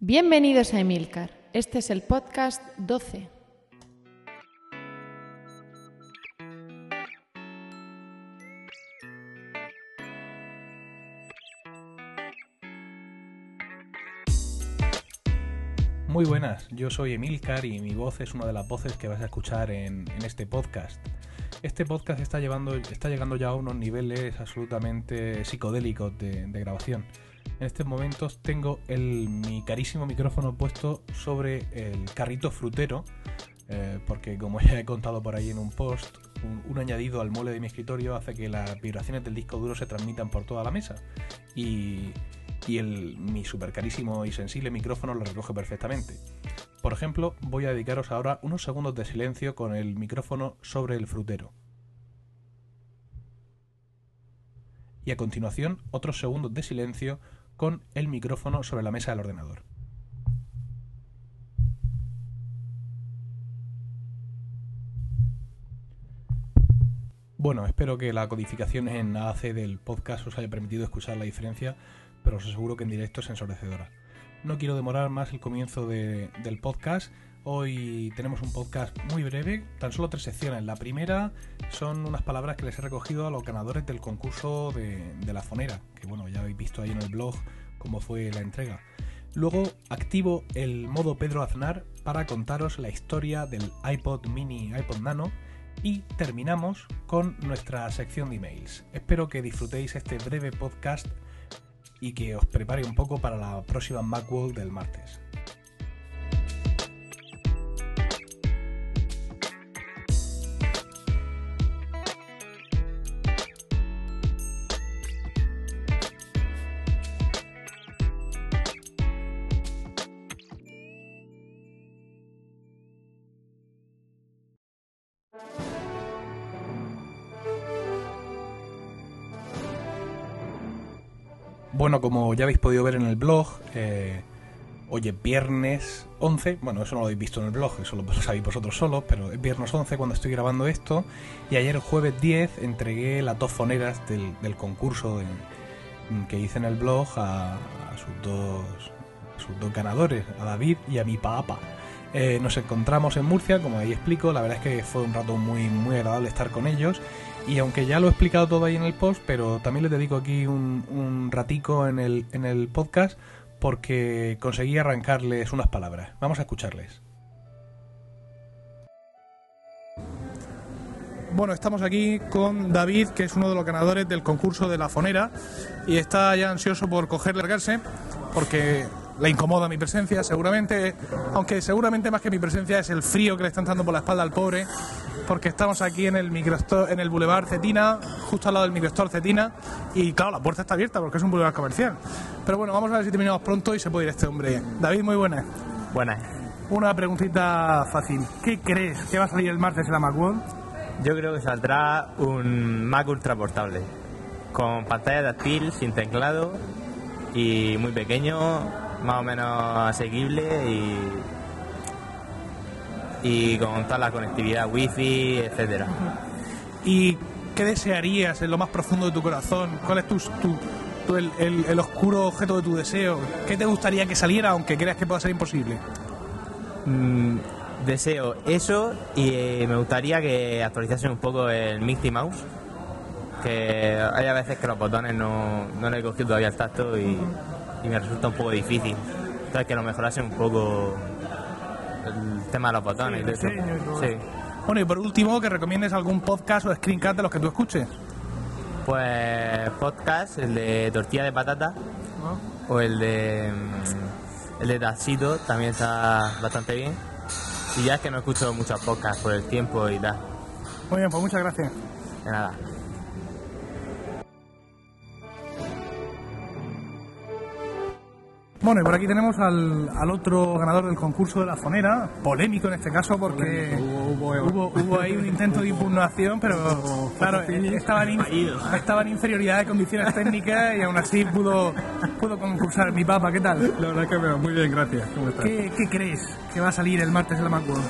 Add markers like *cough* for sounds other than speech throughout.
Bienvenidos a Emilcar. Este es el podcast 12. Muy buenas, yo soy Emilcar y mi voz es una de las voces que vas a escuchar en, en este podcast. Este podcast está, llevando, está llegando ya a unos niveles absolutamente psicodélicos de, de grabación. En estos momentos tengo el, mi carísimo micrófono puesto sobre el carrito frutero, eh, porque como ya he contado por ahí en un post, un, añadido al mole de mi escritorio hace que las vibraciones del disco duro se transmitan por toda la mesa. Y, y el, mi super carísimo y sensible micrófono lo recoge perfectamente. Por ejemplo, voy a dedicaros ahora unos segundos de silencio con el micrófono sobre el frutero. Y a continuación, otros segundos de silencio con el micrófono sobre la mesa del ordenador. Bueno, espero que la codificación en AAC del podcast os haya permitido escuchar la diferencia, pero os aseguro que en directo es ensordecedora. No quiero demorar más el comienzo de, del podcast. Hoy tenemos un podcast muy breve, tan solo tres secciones. La primera son unas palabras que les he recogido a los ganadores del concurso de, la fonera, que bueno, ya habéis visto ahí en el blog cómo fue la entrega. Luego activo el modo Pedro Aznar para contaros la historia del iPod mini, iPod Nano y terminamos con nuestra sección de emails. Espero que disfrutéis este breve podcast y que os prepare un poco para la próxima Macworld del martes. Ya habéis podido ver en el blog, eh, hoy es viernes 11, bueno, eso no lo habéis visto en el blog, eso lo *laughs* sabéis vosotros solos, pero es viernes 11 cuando estoy grabando esto, y ayer jueves 10 entregué las dos foneras del, concurso que hice en el blog a, a, sus dos, a, sus dos, ganadores, a David y a mi papá. Eh, nos encontramos en Murcia, como ahí explico, la verdad es que fue un rato muy, muy agradable estar con ellos. Y aunque ya lo he explicado todo ahí en el post, pero también les dedico aquí un, un ratico en el, en el podcast porque conseguí arrancarles unas palabras. Vamos a escucharles. Bueno, estamos aquí con David, que es uno de los ganadores del concurso de la fonera, y está ya ansioso por coger largarse, porque le incomoda mi presencia, seguramente, aunque seguramente más que mi presencia es el frío que le está entrando por la espalda al pobre, porque estamos aquí en el microstore, en el Boulevard Cetina, justo al lado del microstore Cetina, y claro, la puerta está abierta porque es un boulevard comercial. Pero bueno, vamos a ver si terminamos pronto y se puede ir este hombre. David, muy buenas. Buenas. Una preguntita fácil. ¿Qué crees que va a salir el martes en la Macworld? Yo creo que saldrá un Mac ultra portable, con pantalla táctil, sin teclado y muy pequeño, más o menos asequible y y con toda la conectividad wifi, etcétera. ¿Y qué desearías en lo más profundo de tu corazón? ¿Cuál es tu, tu, tu el, el, el, oscuro objeto de tu deseo? ¿Qué te gustaría que saliera aunque creas que pueda ser imposible? Mm, deseo eso y eh, me gustaría que actualizasen un poco el Mickey Mouse. Que hay a veces que los botones no, no le he cogido todavía el tacto y, y me resulta un poco difícil. Entonces que lo mejorasen un poco el tema de los botones. Sí, de eso. Sí. Bueno, y por último, que recomiendes algún podcast o screencast de los que tú escuches. Pues podcast, el de tortilla de patata ¿No? o el de el de Taxito también está bastante bien. Y ya es que no escucho muchos podcasts por el tiempo y tal. Muy bien, pues muchas gracias. De nada. Bueno, y por aquí tenemos al, al, otro ganador del concurso de la fonera, polémico en este caso porque hubo, hubo, hubo ahí un intento de impugnación, pero claro, estaba en, estaba en inferioridad de condiciones técnicas y aún así pudo, pudo concursar. Mi papá, ¿qué tal? La verdad que muy bien, gracias. ¿Cómo estás? ¿Qué, ¿Qué, crees que va a salir el martes en la Macworld?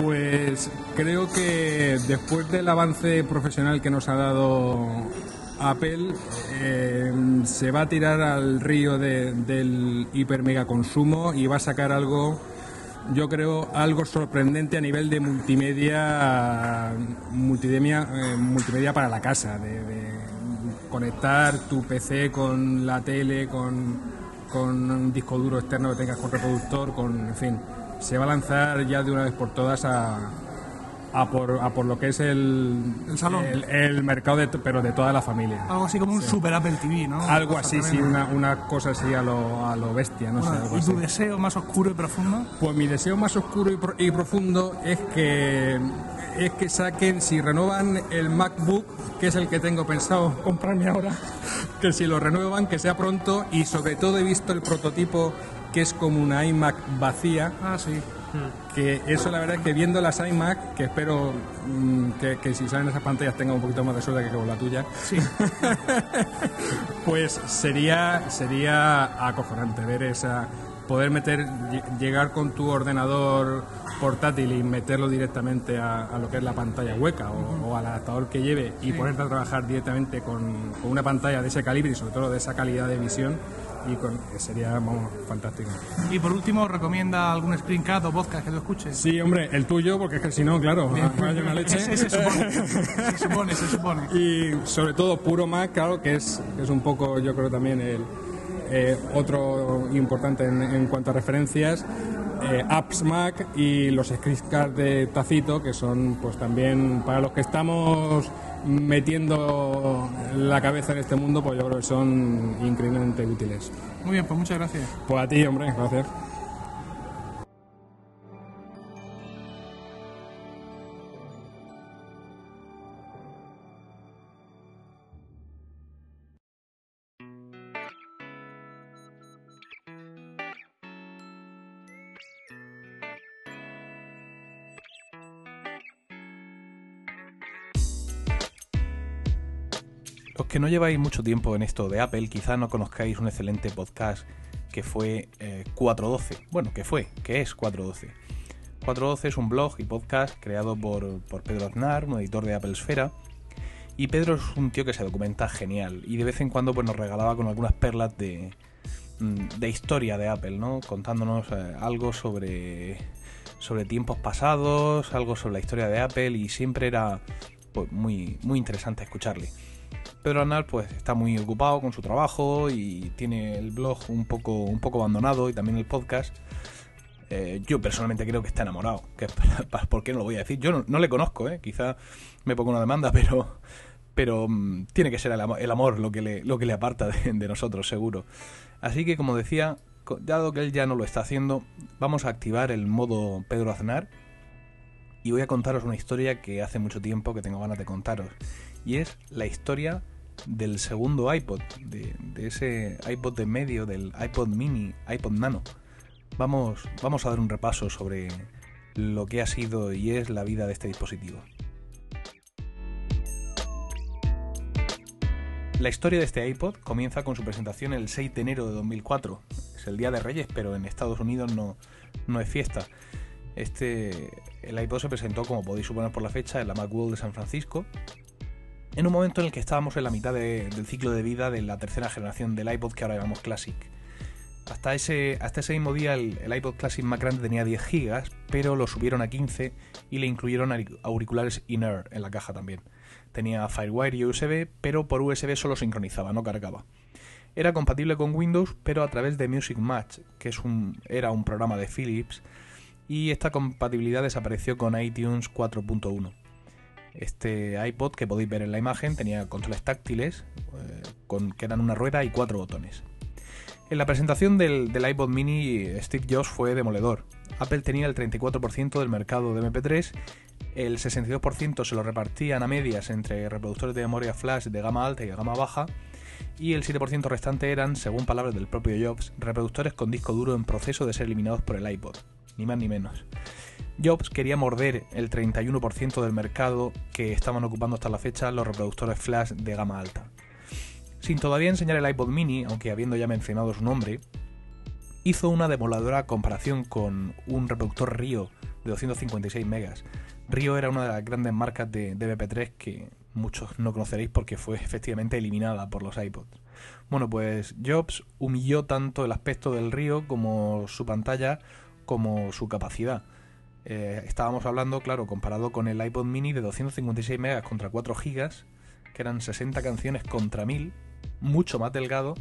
Pues creo que después del avance profesional que nos ha dado Apple eh, se va a tirar al río de- del hiper mega consumo y va a sacar algo, yo creo, algo sorprendente a nivel de multimedia, multimedia, eh, multimedia para la casa, de, de conectar tu PC con la tele, con, con un disco duro externo que tengas con reproductor, con, en fin, se va a lanzar ya de una vez por todas a, a por, a por lo que es el, El salón. el, el mercado, de, pero de toda la familia. Algo así como un Super Apple TV, ¿no? Algo así, sí, una, una cosa así a lo, a lo bestia, no sé. Algo ¿Y así. tu deseo más oscuro y profundo? Pues mi deseo más oscuro y, pro- y profundo es que es que saquen, si renuevan el MacBook, que es el que tengo pensado comprarme ahora, *laughs* que si lo renuevan, que sea pronto y sobre todo he visto el prototipo que es como una iMac vacía, Ah, sí. Que eso la verdad es que viendo las iMac, que espero mm, que, que si salen esas pantallas tenga un poquito más de suerte que con la tuya, Sí. *laughs* pues sería sería acojonante ver esa poder meter lle- llegar con tu ordenador portátil y meterlo directamente a, a lo que es la pantalla hueca o, o al adaptador que lleve y ponerte a trabajar directamente con, con una pantalla de ese calibre y sobre todo de esa calidad de visión y con, sería vamos, fantástico. Y por último, ¿recomienda algún screencast o podcast que tú escuches? Sí, hombre, el tuyo, porque es que si no, claro, hay *laughs* una leche. *laughs* Se supone, se supone, se supone. *laughs* y sobre todo puro Mac, claro, que es, que es un poco, yo creo también el eh, otro importante en, en cuanto a referencias. Eh, apps Mac y los screencasts de Tacito, que son pues también para los que estamos metiendo la cabeza en este mundo, pues yo creo que son increíblemente útiles. Muy bien, pues muchas gracias. Pues a ti, hombre, gracias. Los que no lleváis mucho tiempo en esto de Apple, quizá no conozcáis un excelente podcast que fue eh, 412. Bueno, que fue, que es 412. 412 es un blog y podcast creado por, por Pedro Aznar, un editor de Apple Esfera. Y Pedro es un tío que se documenta genial y de vez en cuando pues, nos regalaba con algunas perlas de, mm, de historia de Apple, ¿no? Contándonos eh, algo sobre, sobre tiempos pasados, algo sobre la historia de Apple y siempre era pues, muy, muy interesante escucharle. Pedro Arnal pues está muy ocupado con su trabajo y tiene el blog un poco, un poco abandonado y también el podcast. Eh, yo personalmente creo que está enamorado. *laughs* ¿Por qué no lo voy a decir? Yo no, le conozco, ¿eh? quizá me pongo una demanda, *laughs* pero, pero mm, tiene que ser el amor, lo, que le, lo que le aparta de, de nosotros, seguro. Así que como decía, dado que él ya no lo está haciendo, vamos a activar el modo Pedro Aznar y voy a contaros una historia que hace mucho tiempo que tengo ganas de contaros. Y es la historia del segundo iPod, de, ese iPod de medio, del iPod mini, iPod nano. Vamos, vamos a dar un repaso sobre lo que ha sido y es la vida de este dispositivo. La historia de este iPod comienza con su presentación el 6 de enero de 2004. Es el Día de Reyes, pero en Estados Unidos no, no es fiesta. Este, el iPod se presentó, como podéis suponer por la fecha, en la Macworld de San Francisco, en un momento en el que estábamos en la mitad de- del ciclo de vida de la tercera generación del iPod que ahora llamamos Classic. Hasta ese, hasta ese mismo día el, iPod Classic más grande tenía 10 GB, pero lo subieron a 15 y le incluyeron auric- auriculares in-ear en la caja también. Tenía Firewire y USB, pero por USB solo sincronizaba, no cargaba. Era compatible con Windows, pero a través de Music Match, que es un, era un programa de Philips, y esta compatibilidad desapareció con iTunes 4.1. Este iPod que podéis ver en la imagen tenía controles táctiles, eh, con, que eran una rueda y cuatro botones. En la presentación del, del iPod mini, Steve Jobs fue demoledor. Apple tenía el 34% del mercado de MP3, el 62% se lo repartían a medias entre reproductores de memoria flash de gama alta y de gama baja, y el 7% restante eran, según palabras del propio Jobs, reproductores con disco duro en proceso de ser eliminados por el iPod, ni más ni menos. Jobs quería morder el 31% del mercado que estaban ocupando hasta la fecha los reproductores flash de gama alta. Sin todavía enseñar el iPod mini, aunque habiendo ya mencionado su nombre, hizo una demoladora comparación con un reproductor Rio de 256 megas. Rio era una de las grandes marcas de, de MP3 que muchos no conoceréis porque fue efectivamente eliminada por los iPods. Bueno, pues Jobs humilló tanto el aspecto del río como su pantalla como su capacidad. Eh, estábamos hablando, claro, comparado con el iPod mini de 256 megas contra 4 gigas, que eran 60 canciones contra 1000, mucho más delgado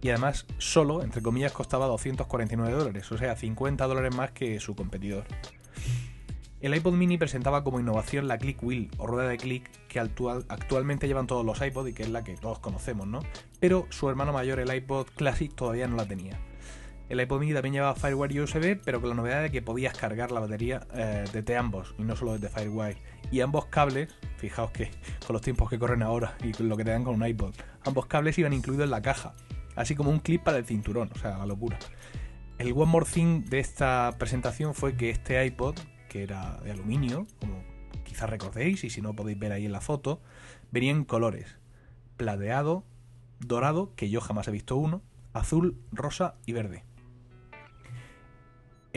y además solo, entre comillas, costaba 249 dólares, o sea, 50 dólares más que su competidor. El iPod mini presentaba como innovación la Click Wheel o rueda de clic que actualmente llevan todos los iPod y que es la que todos conocemos, ¿no? Pero su hermano mayor, el iPod Classic, todavía no la tenía. El iPod mini también llevaba Firewire USB, pero con la novedad de que podías cargar la batería eh, desde ambos y no solo desde Firewire. Y ambos cables, fijaos que *laughs* con los tiempos que corren ahora y con lo que te dan con un iPod, ambos cables iban incluidos en la caja, así como un clip para el cinturón, o sea, la locura. El one more thing de esta presentación fue que este iPod, que era de aluminio, como quizás recordéis, y si no podéis ver ahí en la foto, venía en colores: plateado, dorado, que yo jamás he visto uno, azul, rosa y verde.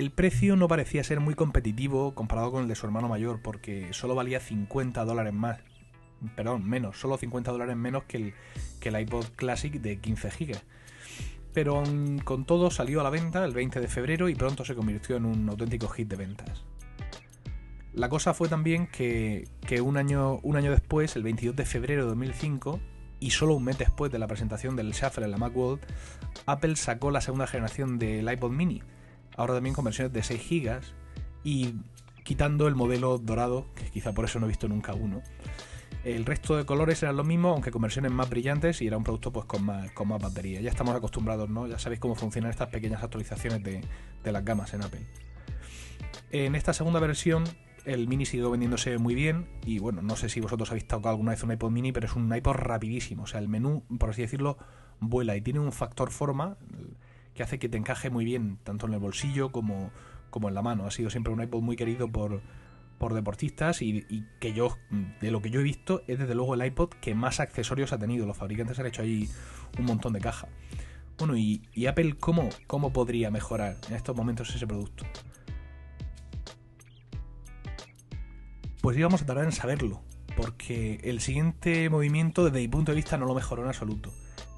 El precio no parecía ser muy competitivo comparado con el de su hermano mayor, porque solo valía 50 dólares más. Perdón, menos, solo 50 dólares menos que el, que el iPod Classic de 15 GB. Pero con todo salió a la venta el 20 de febrero y pronto se convirtió en un auténtico hit de ventas. La cosa fue también que, un, año, un año después, el 22 de febrero de 2005, y solo un mes después de la presentación del Shuffle en la Macworld, Apple sacó la segunda generación del iPod mini, ahora también con versiones de 6 GB y quitando el modelo dorado, que quizá por eso no he visto nunca uno. El resto de colores eran los mismos, aunque con versiones más brillantes y era un producto pues con más, con más batería. Ya estamos acostumbrados, ¿no? Ya sabéis cómo funcionan estas pequeñas actualizaciones de, de las gamas en Apple. En esta segunda versión el mini siguió vendiéndose muy bien y bueno, no sé si vosotros habéis tocado alguna vez un iPod mini, pero es un iPod rapidísimo, o sea, el menú, por así decirlo, vuela y tiene un factor forma que hace que te encaje muy bien, tanto en el bolsillo como, como en la mano. Ha sido siempre un iPod muy querido por, por deportistas y, que yo, de lo que yo he visto, es desde luego el iPod que más accesorios ha tenido. Los fabricantes han hecho ahí un montón de caja. Bueno, y, Apple, ¿cómo, ¿cómo podría mejorar en estos momentos ese producto? Pues íbamos a tardar en saberlo, porque el siguiente movimiento desde mi punto de vista no lo mejoró en absoluto.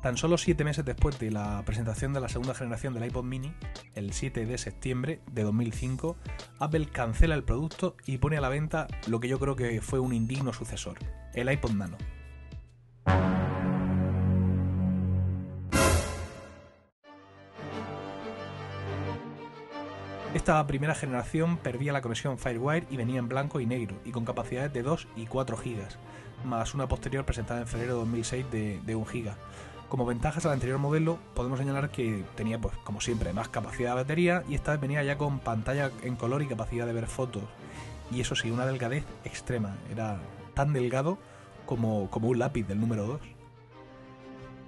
Tan solo 7 meses después de la presentación de la segunda generación del iPod mini, el 7 de septiembre de 2005, Apple cancela el producto y pone a la venta lo que yo creo que fue un indigno sucesor, el iPod Nano. Esta primera generación perdía la conexión Firewire y venía en blanco y negro, y con capacidades de 2 y 4 GB, más una posterior presentada en febrero de 2006 de, de 1 GB. Como ventajas al anterior modelo, podemos señalar que tenía, pues, como siempre, más capacidad de batería y esta vez venía ya con pantalla en color y capacidad de ver fotos. Y eso sí, una delgadez extrema. Era tan delgado como, como un lápiz del número 2.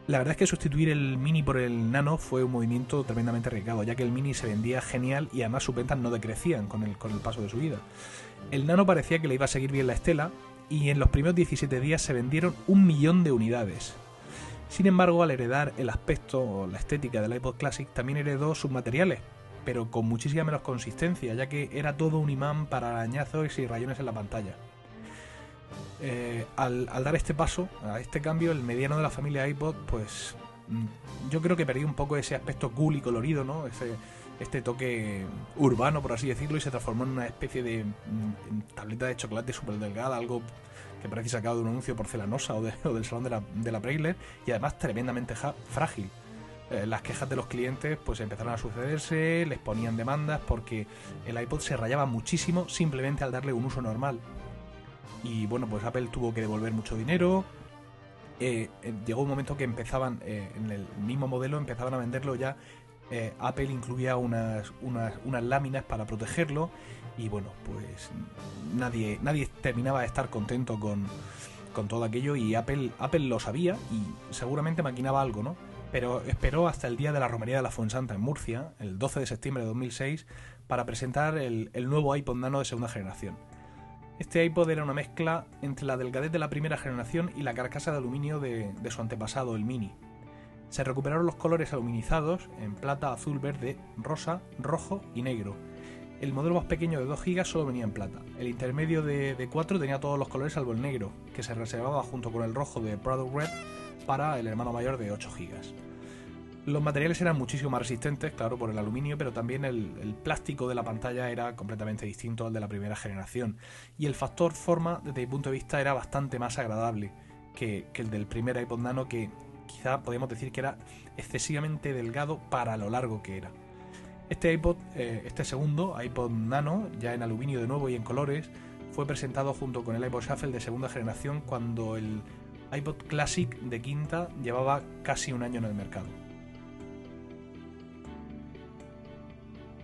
La verdad es que sustituir el Mini por el Nano fue un movimiento tremendamente arriesgado, ya que el Mini se vendía genial y además sus ventas no decrecían con el, con el paso de su vida. El Nano parecía que le iba a seguir bien la estela y en los primeros 17 días se vendieron un millón de unidades. Sin embargo, al heredar el aspecto o la estética del iPod Classic, también heredó sus materiales, pero con muchísima menos consistencia, ya que era todo un imán para arañazos y rayones en la pantalla. Eh, al, dar este paso, a este cambio, el mediano de la familia iPod, pues mm, yo creo que perdió un poco ese aspecto cool y colorido, ¿no? Este toque urbano, por así decirlo, y se transformó en una especie de mm, tableta de chocolate súper delgada, algo que parece sacado de un anuncio porcelanosa o, *laughs* del salón de la, de la y además tremendamente frágil. Eh, las quejas de los clientes pues empezaron a sucederse, les ponían demandas porque el iPod se rayaba muchísimo simplemente al darle un uso normal. Y bueno, pues Apple tuvo que devolver mucho dinero. Eh, eh, llegó un momento que empezaban, en el mismo modelo, empezaban a venderlo ya Apple incluía unas, unas, unas, láminas para protegerlo y bueno, pues nadie, nadie terminaba de estar contento con, todo aquello y Apple, Apple lo sabía y seguramente maquinaba algo, ¿no? Pero esperó hasta el día de la romería de la Fuensanta en Murcia, el 12 de septiembre de 2006, para presentar el, nuevo iPod Nano de segunda generación. Este iPod era una mezcla entre la delgadez de la primera generación y la carcasa de aluminio de, de su antepasado, el Mini. Se recuperaron los colores aluminizados en plata, azul, verde, rosa, rojo y negro El modelo más pequeño de 2 GB solo venía en plata. El intermedio de, de 4 tenía todos los colores salvo el negro, que se reservaba junto con el rojo de Product Red para el hermano mayor de 8 GB. Los materiales eran muchísimo más resistentes, claro, por el aluminio, pero también el, el, plástico de la pantalla era completamente distinto al de la primera generación. Y el factor forma, desde mi punto de vista, era bastante más agradable que, que el del primer iPod Nano, que quizá podríamos decir que era excesivamente delgado para lo largo que era. Este iPod, eh, este segundo, iPod Nano, ya en aluminio de nuevo y en colores, fue presentado junto con el iPod Shuffle de segunda generación cuando el iPod Classic de quinta llevaba casi un año en el mercado.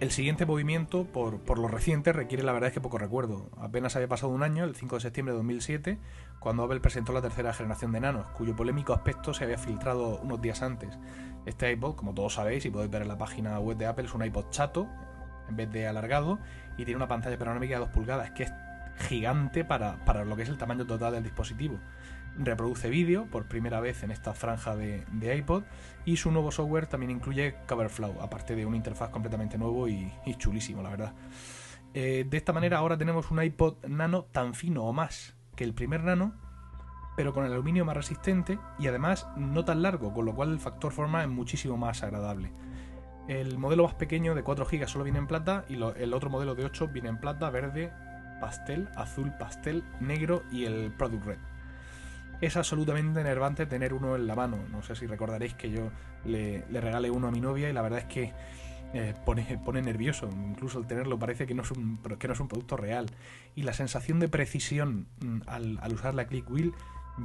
El siguiente movimiento, por, por, lo reciente, requiere la verdad es que poco recuerdo. Apenas había pasado un año, el 5 de septiembre de 2007, cuando Apple presentó la tercera generación de nanos, cuyo polémico aspecto se había filtrado unos días antes. Este iPod, como todos sabéis y podéis ver en la página web de Apple, es un iPod chato, en vez de alargado, y tiene una pantalla panorámica de 2 pulgadas, que es gigante para, para lo que es el tamaño total del dispositivo reproduce vídeo por primera vez en esta franja de, iPod y su nuevo software también incluye Coverflow, aparte de una interfaz completamente nuevo y, y chulísimo, la verdad. Eh, de esta manera ahora tenemos un iPod Nano tan fino o más que el primer Nano, pero con el aluminio más resistente y además no tan largo, con lo cual el factor forma es muchísimo más agradable. El modelo más pequeño de 4 GB solo viene en plata y el otro modelo de 8 viene en plata, verde, pastel, azul, pastel, negro y el Product Red es absolutamente enervante tener uno en la mano. No sé si recordaréis que yo le, le regalé uno a mi novia y la verdad es que eh, pone, pone, nervioso. Incluso el tenerlo parece que no, es un, que no es un producto real. Y la sensación de precisión mm, al, al, usar la Click Wheel,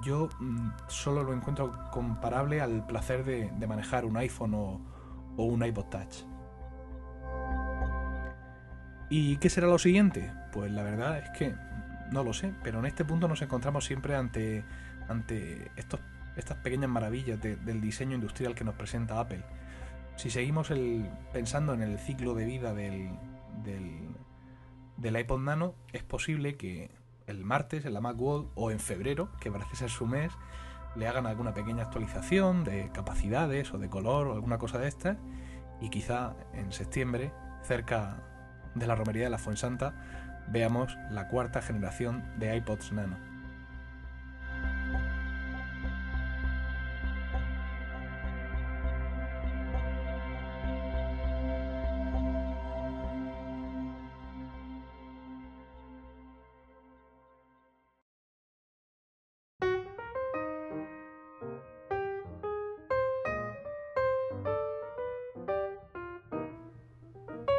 yo mm, solo lo encuentro comparable al placer de, de manejar un iPhone o, o un iPod Touch. ¿Y qué será lo siguiente? Pues la verdad es que no lo sé, pero en este punto nos encontramos siempre ante ante estas pequeñas maravillas de, del diseño industrial que nos presenta Apple. Si seguimos pensando en el ciclo de vida del iPod Nano, es posible que el martes en la Macworld o en febrero, que parece ser su mes, le hagan alguna pequeña actualización de capacidades o de color o alguna cosa de estas y quizá en septiembre, cerca de la romería de la Fuensanta, veamos la cuarta generación de iPods Nano.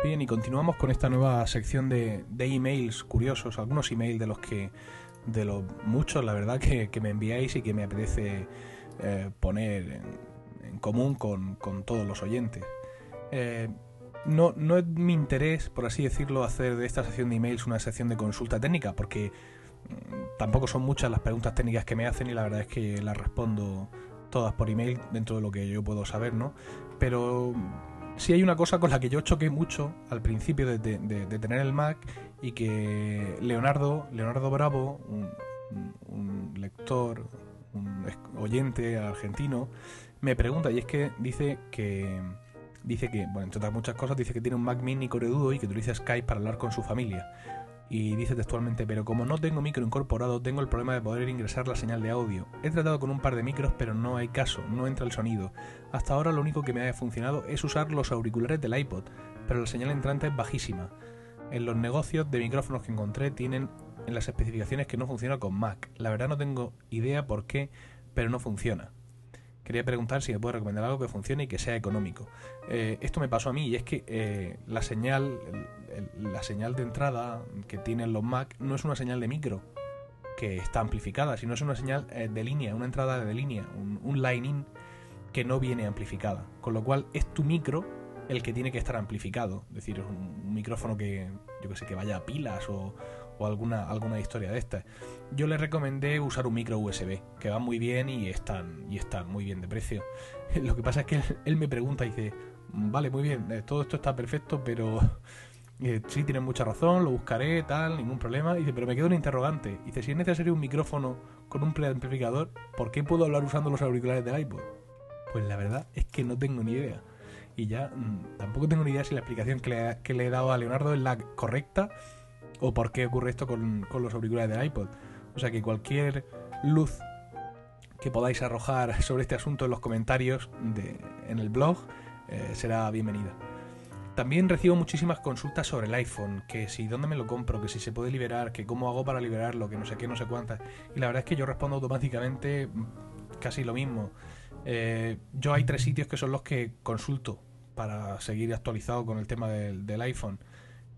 Y continuamos con esta nueva sección de, de emails curiosos, algunos emails de los que, de los muchos, la verdad, que, que me enviáis y que me apetece eh, poner en, en común con, con, todos los oyentes. Eh, no, no es mi interés, por así decirlo, hacer de esta sección de emails una sección de consulta técnica, porque mm, tampoco son muchas las preguntas técnicas que me hacen y la verdad es que las respondo todas por email dentro de lo que yo puedo saber, ¿no? Pero sí hay una cosa con la que yo choqué mucho al principio de, tener el Mac y que Leonardo, Leonardo Bravo, un, un, lector, un oyente argentino, me pregunta y es que dice que dice que, bueno, entre otras muchas cosas, dice que tiene un Mac mini coredudo y que utiliza Skype para hablar con su familia. Y dice textualmente, pero como no tengo micro incorporado, tengo el problema de poder ingresar la señal de audio. He tratado con un par de micros, pero no hay caso, no entra el sonido. Hasta ahora lo único que me ha funcionado es usar los auriculares del iPod, pero la señal entrante es bajísima. En los negocios de micrófonos que encontré tienen en las especificaciones que no funciona con Mac. La verdad no tengo idea por qué, pero no funciona. Quería preguntar si me puede recomendar algo que funcione y que sea económico. Eh, esto me pasó a mí y es que eh, la señal, la señal de entrada que tienen los Mac no es una señal de micro que está amplificada, sino es una señal eh, de línea, una entrada de línea, un, line-in que no viene amplificada. Con lo cual es tu micro el que tiene que estar amplificado. Es decir, es un, un micrófono que, yo que sé, que vaya a pilas o, o alguna, alguna historia de estas. Yo le recomendé usar un micro USB, que va muy bien y están, y están muy bien de precio. *laughs* Lo que pasa es que él, me pregunta y dice, vale, muy bien, eh, todo esto está perfecto, pero *laughs* eh, sí, tienes mucha razón, lo buscaré, tal, ningún problema. dice, pero me queda un interrogante. dice, si es necesario un micrófono con un preamplificador, ¿por qué puedo hablar usando los auriculares del iPod? Pues la verdad es que no tengo ni idea. y ya mm, tampoco tengo ni idea si la explicación que le he dado a Leonardo es la correcta o por qué ocurre esto con, con los auriculares del iPod. O sea que cualquier luz que podáis arrojar *laughs* sobre este asunto en los comentarios de, en el blog eh, será bienvenida. También recibo muchísimas consultas sobre el iPhone, que si dónde me lo compro, que si se puede liberar, que cómo hago para liberarlo, que no sé qué, no sé cuántas. Y la verdad es que yo respondo automáticamente casi lo mismo. Eh, yo hay tres sitios que son los que consulto para seguir actualizado con el tema del, del iPhone.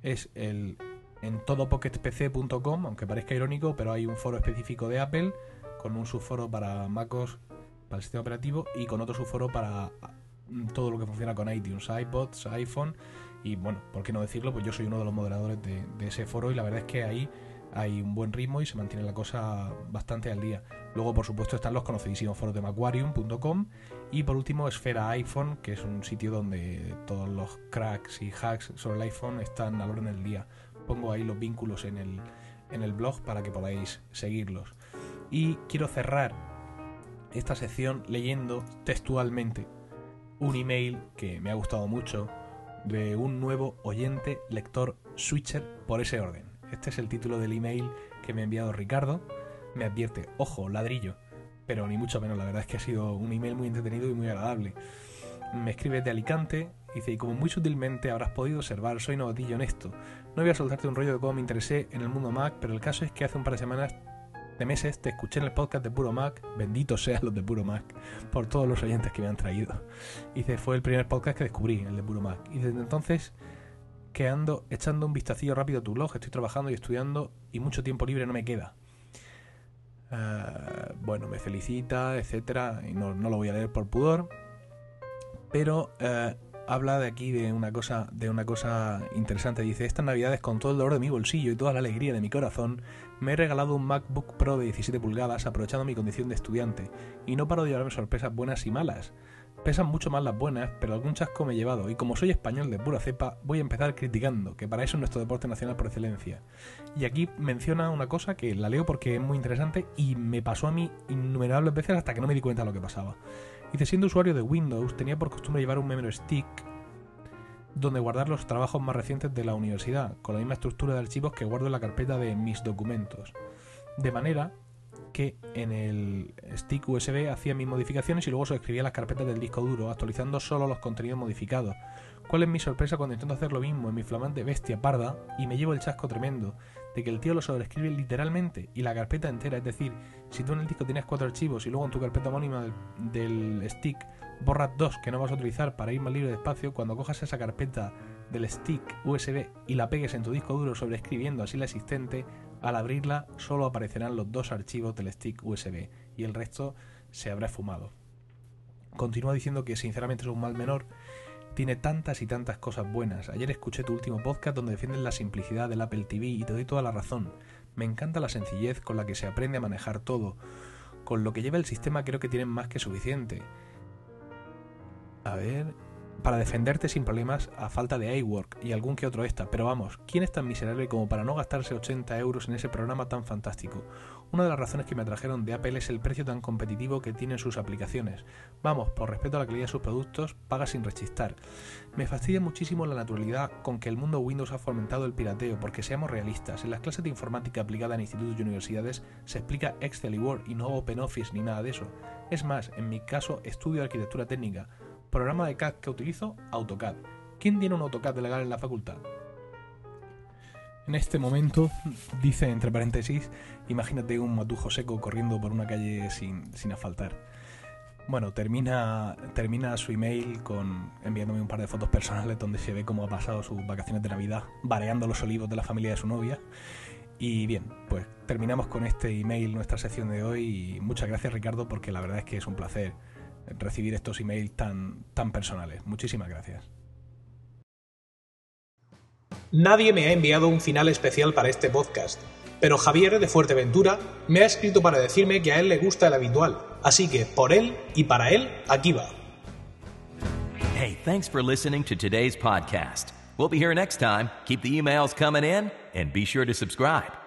Es el en todopocketpc.com, aunque parezca irónico, pero hay un foro específico de Apple con un subforo para MacOS, para el sistema operativo, y con otro subforo para mm, todo lo que funciona con iTunes, iPods, iPhone. Y bueno, ¿por qué no decirlo? Pues yo soy uno de los moderadores de, ese foro y la verdad es que ahí hay un buen ritmo y se mantiene la cosa bastante al día. Luego, por supuesto, están los conocidísimos foros de Macquarium.com y por último Esfera iPhone, que es un sitio donde todos los cracks y hacks sobre el iPhone están a la hora del día. Pongo ahí los vínculos en el, en el blog para que podáis seguirlos. Y quiero cerrar esta sección leyendo textualmente un email que me ha gustado mucho de un nuevo oyente lector switcher por ese orden. Este es el título del email que me ha enviado Ricardo. Me advierte, ojo, ladrillo, pero ni mucho menos, la verdad es que ha sido un email muy entretenido y muy agradable. Me escribe de Alicante, dice, y como muy sutilmente habrás podido observar, soy novatillo en esto. No voy a soltarte un rollo de cómo me interesé en el mundo Mac, pero el caso es que hace un par de semanas de meses te escuché en el podcast de Puro Mac, benditos sean los de Puro Mac, por todos los oyentes que me han traído. Dice, fue el primer podcast que descubrí, el de Puro Mac. Y desde entonces que ando echando un vistacillo rápido a tu blog, estoy trabajando y estudiando y mucho tiempo libre no me queda. Uh, bueno, me felicita, etcétera, y no, no, lo voy a leer por pudor, pero uh, habla de aquí de una cosa, de una cosa interesante. Dice, estas navidades con todo el dolor de mi bolsillo y toda la alegría de mi corazón, me he regalado un MacBook Pro de 17 pulgadas aprovechando mi condición de estudiante, y no paro de llevarme sorpresas buenas y malas. Pesan mucho más las buenas, pero algún chasco me he llevado, y como soy español de pura cepa, voy a empezar criticando, que para eso es nuestro deporte nacional por excelencia. Y aquí menciona una cosa que la leo porque es muy interesante y me pasó a mí innumerables veces hasta que no me di cuenta de lo que pasaba. Dice, siendo usuario de Windows, tenía por costumbre llevar un memory stick donde guardar los trabajos más recientes de la universidad, con la misma estructura de archivos que guardo en la carpeta de mis documentos. De manera que en el stick USB hacía mis modificaciones y luego en las carpetas del disco duro, actualizando solo los contenidos modificados. ¿Cuál es mi sorpresa cuando intento hacer lo mismo en mi flamante bestia parda y me llevo el chasco tremendo de que el tío lo sobrescribe literalmente y la carpeta entera? Es decir, si tú en el disco tienes cuatro archivos y luego en tu carpeta homónima del, stick borras dos que no vas a utilizar para ir más libre de espacio, cuando cojas esa carpeta del stick USB y la pegues en tu disco duro sobreescribiendo así la existente, al abrirla solo aparecerán los dos archivos del stick USB y el resto se habrá fumado. Continúa diciendo que sinceramente es un mal menor, tiene tantas y tantas cosas buenas. Ayer escuché tu último podcast donde defiendes la simplicidad del Apple TV y te doy toda la razón. Me encanta la sencillez con la que se aprende a manejar todo. Con lo que lleva el sistema creo que tienen más que suficiente. A ver, para defenderte sin problemas a falta de iWork y algún que otro esta. Pero vamos, ¿quién es tan miserable como para no gastarse 80 euros en ese programa tan fantástico? Una de las razones que me atrajeron de Apple es el precio tan competitivo que tienen sus aplicaciones. Vamos, por respeto a la calidad de sus productos, paga sin rechistar. Me fastidia muchísimo la naturalidad con que el mundo Windows ha fomentado el pirateo, porque seamos realistas, en las clases de informática aplicada en institutos y universidades se explica Excel y Word y no OpenOffice ni nada de eso. Es más, en mi caso estudio arquitectura técnica, Programa de CAD que utilizo, AutoCAD. ¿Quién tiene un AutoCAD legal en la facultad? En este momento, dice entre paréntesis, imagínate un matujo seco corriendo por una calle sin, sin asfaltar. Bueno, termina, termina su email con enviándome un par de fotos personales donde se ve cómo ha pasado sus vacaciones de Navidad, vareando los olivos de la familia de su novia. Y bien, pues terminamos con este email nuestra sección de hoy. Muchas gracias Ricardo porque la verdad es que es un placer recibir estos emails tan, tan personales. Muchísimas gracias. Nadie me ha enviado un final especial para este podcast, pero Javier de Fuerteventura me ha escrito para decirme que a él le gusta el habitual, así que por él y para él, aquí va. Hey, thanks for listening to today's podcast. We'll be here next time. Keep the emails coming in and be sure to subscribe.